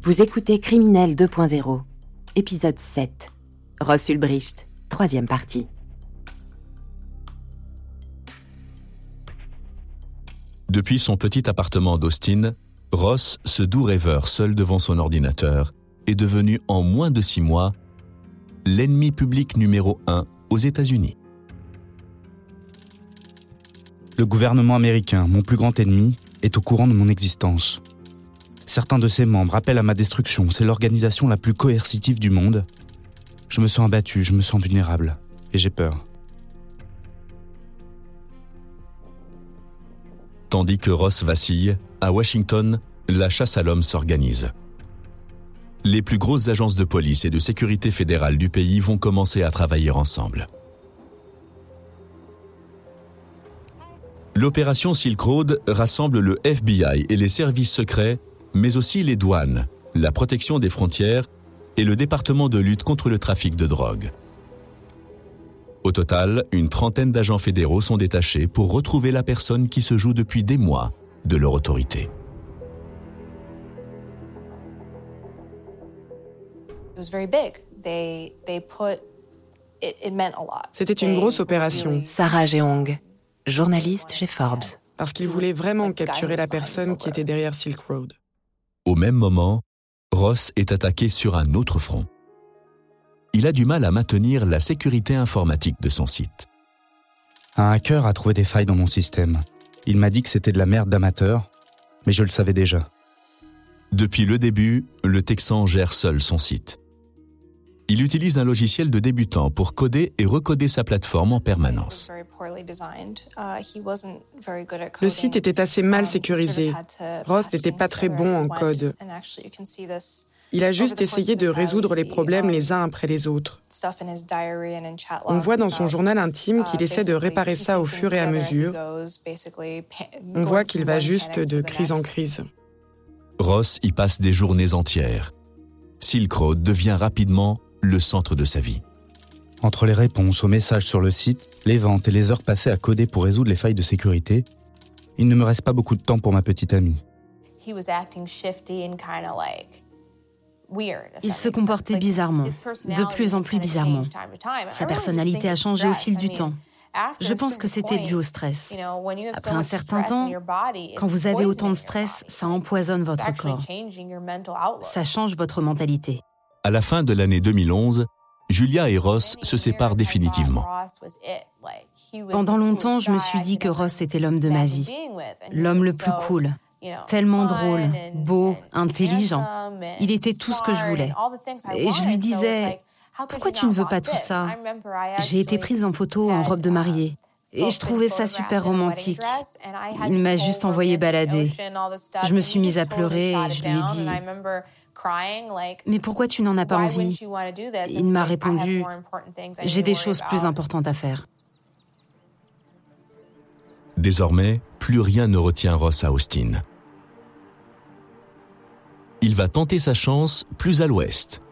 Vous écoutez Criminel 2.0, épisode 7. Ross Ulbricht, troisième partie. Depuis son petit appartement d'Austin, Ross, ce doux rêveur seul devant son ordinateur, est devenu en moins de six mois l'ennemi public numéro un aux États-Unis. Le gouvernement américain, mon plus grand ennemi, est au courant de mon existence. Certains de ses membres appellent à ma destruction. C'est l'organisation la plus coercitive du monde. Je me sens abattu, je me sens vulnérable. Et j'ai peur. Tandis que Ross vacille, à Washington, la chasse à l'homme s'organise. Les plus grosses agences de police et de sécurité fédérale du pays vont commencer à travailler ensemble. L'opération Silk Road rassemble le FBI et les services secrets, mais aussi les douanes, la protection des frontières et le département de lutte contre le trafic de drogue. Au total, une trentaine d'agents fédéraux sont détachés pour retrouver la personne qui se joue depuis des mois de leur autorité. C'était une grosse opération. Sarah Jeong, journaliste chez Forbes. Parce qu'ils voulaient vraiment capturer la personne qui était derrière Silk Road. Au même moment, Ross est attaqué sur un autre front. Il a du mal à maintenir la sécurité informatique de son site. Un hacker a trouvé des failles dans mon système. Il m'a dit que c'était de la merde d'amateur, mais je le savais déjà. Depuis le début, le Texan gère seul son site. Il utilise un logiciel de débutant pour coder et recoder sa plateforme en permanence. Le site était assez mal sécurisé. Ross n'était pas très bon en code. Il a juste essayé de résoudre les problèmes les uns après les autres. On voit dans son journal intime qu'il essaie de réparer ça au fur et à mesure. On voit qu'il va juste de crise en crise. Ross y passe des journées entières. Silk Road devient rapidement le centre de sa vie. Entre les réponses aux messages sur le site, les ventes et les heures passées à coder pour résoudre les failles de sécurité, il ne me reste pas beaucoup de temps pour ma petite amie. Il se comportait bizarrement, de plus en plus bizarrement. Sa personnalité a changé au fil du temps. Je pense que c'était dû au stress. Après un certain temps, quand vous avez autant de stress, ça empoisonne votre corps. Ça change votre mentalité. À la fin de l'année 2011, Julia et Ross se séparent définitivement. Pendant longtemps, je me suis dit que Ross était l'homme de ma vie, l'homme le plus cool, tellement drôle, beau, intelligent. Il était tout ce que je voulais. Et je lui disais, pourquoi tu ne veux pas tout ça? J'ai été prise en photo en robe de mariée. Et je trouvais ça super romantique. Il m'a juste envoyé balader. Je me suis mise à pleurer et je lui ai dit Mais pourquoi tu n'en as pas envie? Il m'a répondu J'ai des choses plus importantes à faire. Désormais, plus rien ne retient Ross à Austin. Il va tenter sa chance plus à l'ouest.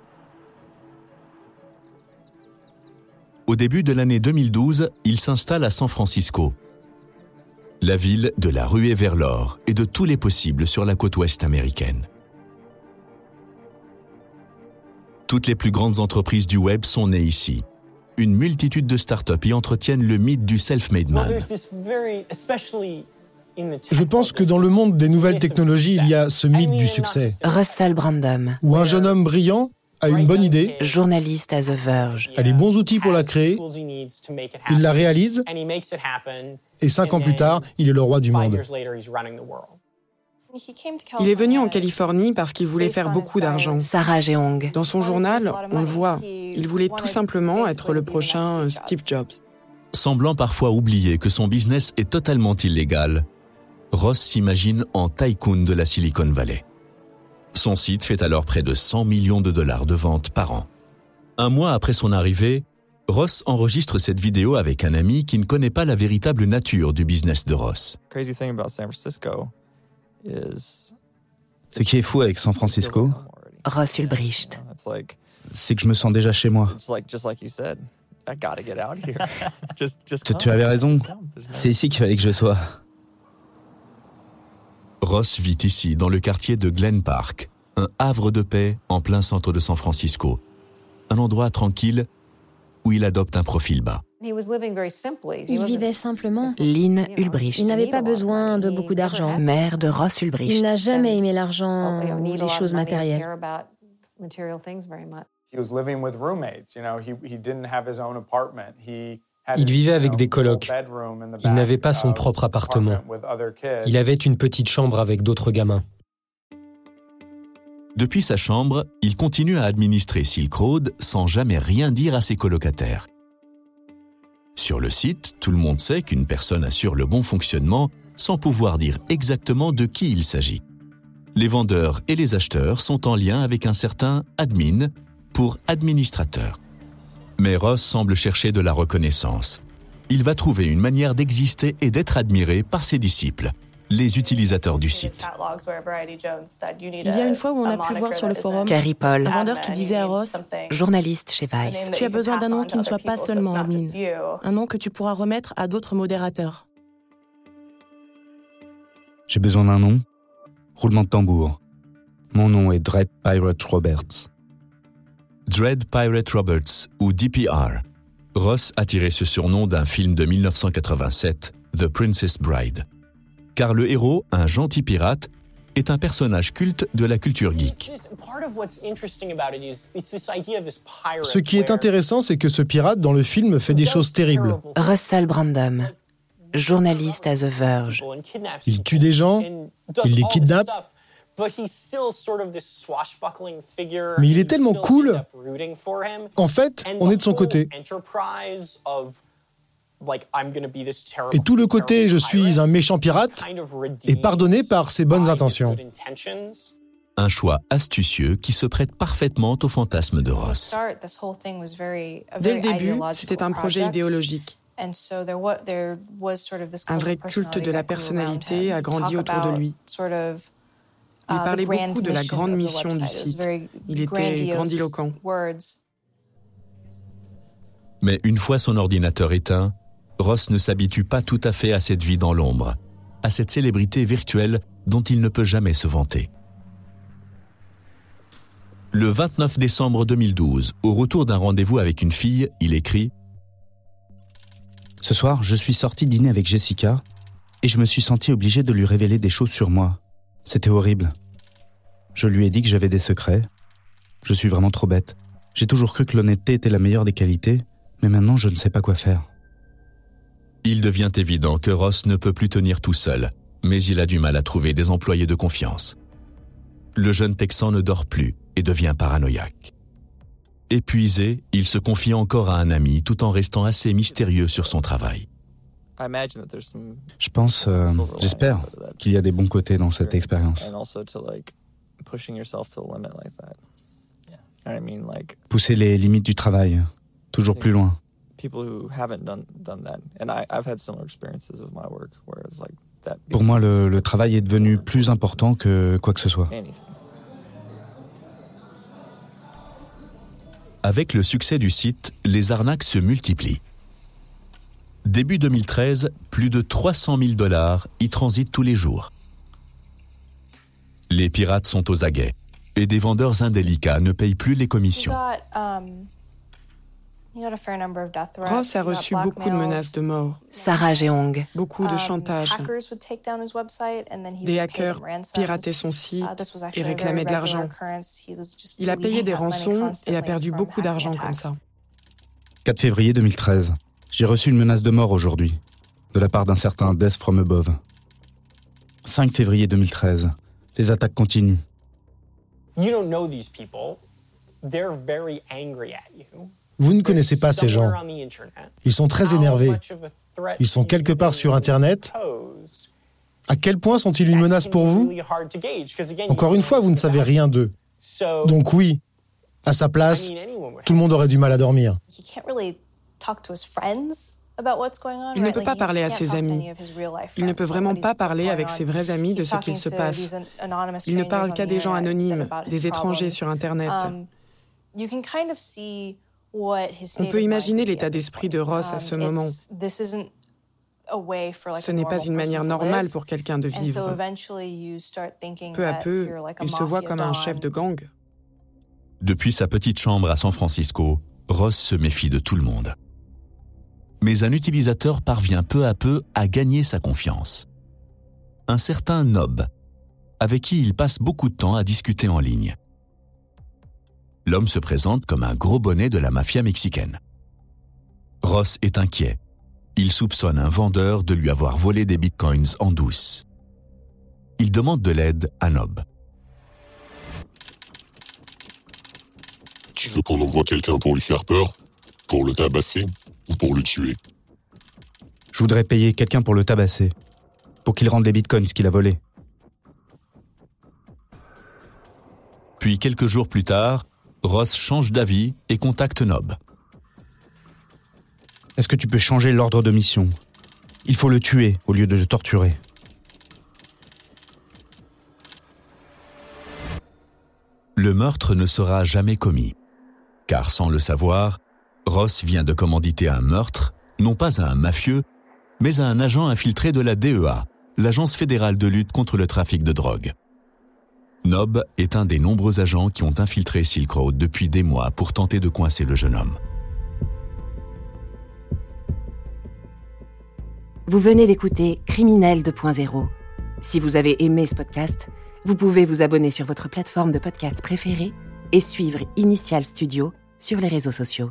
Au début de l'année 2012, il s'installe à San Francisco, la ville de la ruée vers l'or et de tous les possibles sur la côte ouest américaine. Toutes les plus grandes entreprises du web sont nées ici. Une multitude de startups y entretiennent le mythe du self-made man. Je pense que dans le monde des nouvelles technologies, il y a ce mythe du succès. Russell Brandom, Où un jeune homme brillant a une bonne idée, journaliste à The Verge. a les bons outils pour la créer, il la réalise, et cinq ans plus tard, il est le roi du monde. Il est venu en Californie parce qu'il voulait faire beaucoup d'argent. Sarah Jeong, Dans son journal, on le voit, il voulait tout simplement être le prochain euh, Steve Jobs. Semblant parfois oublier que son business est totalement illégal, Ross s'imagine en tycoon de la Silicon Valley. Son site fait alors près de 100 millions de dollars de ventes par an. Un mois après son arrivée, Ross enregistre cette vidéo avec un ami qui ne connaît pas la véritable nature du business de Ross. Ce qui est fou avec San Francisco, Ross Ulbricht. c'est que je me sens déjà chez moi. Tu, tu avais raison. C'est ici qu'il fallait que je sois. Ross vit ici dans le quartier de Glen Park, un havre de paix en plein centre de San Francisco, un endroit tranquille où il adopte un profil bas. Il vivait simplement. Lynn Ulbricht. Il n'avait pas besoin de beaucoup d'argent. Mère de Ross Ulbricht. Il n'a jamais aimé l'argent ou les choses matérielles. Il vivait avec des colocs. Il n'avait pas son propre appartement. Il avait une petite chambre avec d'autres gamins. Depuis sa chambre, il continue à administrer Silk Road sans jamais rien dire à ses colocataires. Sur le site, tout le monde sait qu'une personne assure le bon fonctionnement sans pouvoir dire exactement de qui il s'agit. Les vendeurs et les acheteurs sont en lien avec un certain admin pour administrateur. Mais Ross semble chercher de la reconnaissance. Il va trouver une manière d'exister et d'être admiré par ses disciples, les utilisateurs du site. Il y a une fois où on a pu voir sur le forum Carrie Paul, un vendeur qui disait à Ross journaliste chez Vice. Tu as besoin d'un nom qui ne soit pas seulement admin, un nom que tu pourras remettre à d'autres modérateurs. J'ai besoin d'un nom Roulement de tambour. Mon nom est Dread Pirate Roberts. Dread Pirate Roberts, ou DPR. Ross a tiré ce surnom d'un film de 1987, The Princess Bride. Car le héros, un gentil pirate, est un personnage culte de la culture geek. Ce qui est intéressant, c'est que ce pirate dans le film fait des choses terribles. Russell Brandom, journaliste à The Verge. Il tue des gens, il les kidnappe, mais il est tellement cool. En fait, on est de son côté. Et tout le côté je suis un méchant pirate est pardonné par ses bonnes intentions. Un choix astucieux qui se prête parfaitement au fantasme de Ross. Dès le début, c'était un projet idéologique. Un vrai culte de la personnalité a grandi autour de lui. Il parlait beaucoup de la grande mission du site. Il était grandiloquent. Mais une fois son ordinateur éteint, Ross ne s'habitue pas tout à fait à cette vie dans l'ombre, à cette célébrité virtuelle dont il ne peut jamais se vanter. Le 29 décembre 2012, au retour d'un rendez-vous avec une fille, il écrit Ce soir, je suis sorti dîner avec Jessica et je me suis senti obligé de lui révéler des choses sur moi. C'était horrible. Je lui ai dit que j'avais des secrets. Je suis vraiment trop bête. J'ai toujours cru que l'honnêteté était la meilleure des qualités, mais maintenant je ne sais pas quoi faire. Il devient évident que Ross ne peut plus tenir tout seul, mais il a du mal à trouver des employés de confiance. Le jeune Texan ne dort plus et devient paranoïaque. Épuisé, il se confie encore à un ami tout en restant assez mystérieux sur son travail. Je pense, euh, j'espère qu'il y a des bons côtés dans cette expérience. Pousser les limites du travail, toujours plus loin. Pour moi, le, le travail est devenu plus important que quoi que ce soit. Avec le succès du site, les arnaques se multiplient. Début 2013, plus de 300 000 dollars y transitent tous les jours. Les pirates sont aux aguets et des vendeurs indélicats ne payent plus les commissions. Ross a reçu beaucoup de menaces de mort. Sarah Jeong. Beaucoup de chantage. Des hackers pirataient son site et réclamaient de l'argent. Il a payé des rançons et a perdu beaucoup d'argent comme ça. 4 février 2013. J'ai reçu une menace de mort aujourd'hui, de la part d'un certain Death from Above. 5 février 2013. Les attaques continuent. Vous ne connaissez pas ces gens. Ils sont très énervés. Ils sont quelque part sur Internet. À quel point sont-ils une menace pour vous? Encore une fois, vous ne savez rien d'eux. Donc oui, à sa place, tout le monde aurait du mal à dormir. Il ne peut pas parler à ses amis. Il ne peut vraiment pas parler avec ses vrais amis de ce qu'il se passe. Il ne parle qu'à des gens anonymes, des étrangers sur Internet. On peut imaginer l'état d'esprit de Ross à ce moment. Ce n'est pas une manière normale pour quelqu'un de vivre. Peu à peu, il se voit comme un chef de gang. Depuis sa petite chambre à San Francisco, Ross se méfie de tout le monde. Mais un utilisateur parvient peu à peu à gagner sa confiance. Un certain Nob, avec qui il passe beaucoup de temps à discuter en ligne. L'homme se présente comme un gros bonnet de la mafia mexicaine. Ross est inquiet. Il soupçonne un vendeur de lui avoir volé des bitcoins en douce. Il demande de l'aide à Nob. Tu veux qu'on envoie quelqu'un pour lui faire peur? Pour le tabasser? Ou pour le tuer Je voudrais payer quelqu'un pour le tabasser. Pour qu'il rende les bitcoins qu'il a volés. Puis quelques jours plus tard, Ross change d'avis et contacte Nob. Est-ce que tu peux changer l'ordre de mission? Il faut le tuer au lieu de le torturer. Le meurtre ne sera jamais commis. Car sans le savoir, Ross vient de commanditer un meurtre, non pas à un mafieux, mais à un agent infiltré de la DEA, l'Agence fédérale de lutte contre le trafic de drogue. Nob est un des nombreux agents qui ont infiltré Silk Road depuis des mois pour tenter de coincer le jeune homme. Vous venez d'écouter Criminel 2.0. Si vous avez aimé ce podcast, vous pouvez vous abonner sur votre plateforme de podcast préférée et suivre Initial Studio sur les réseaux sociaux.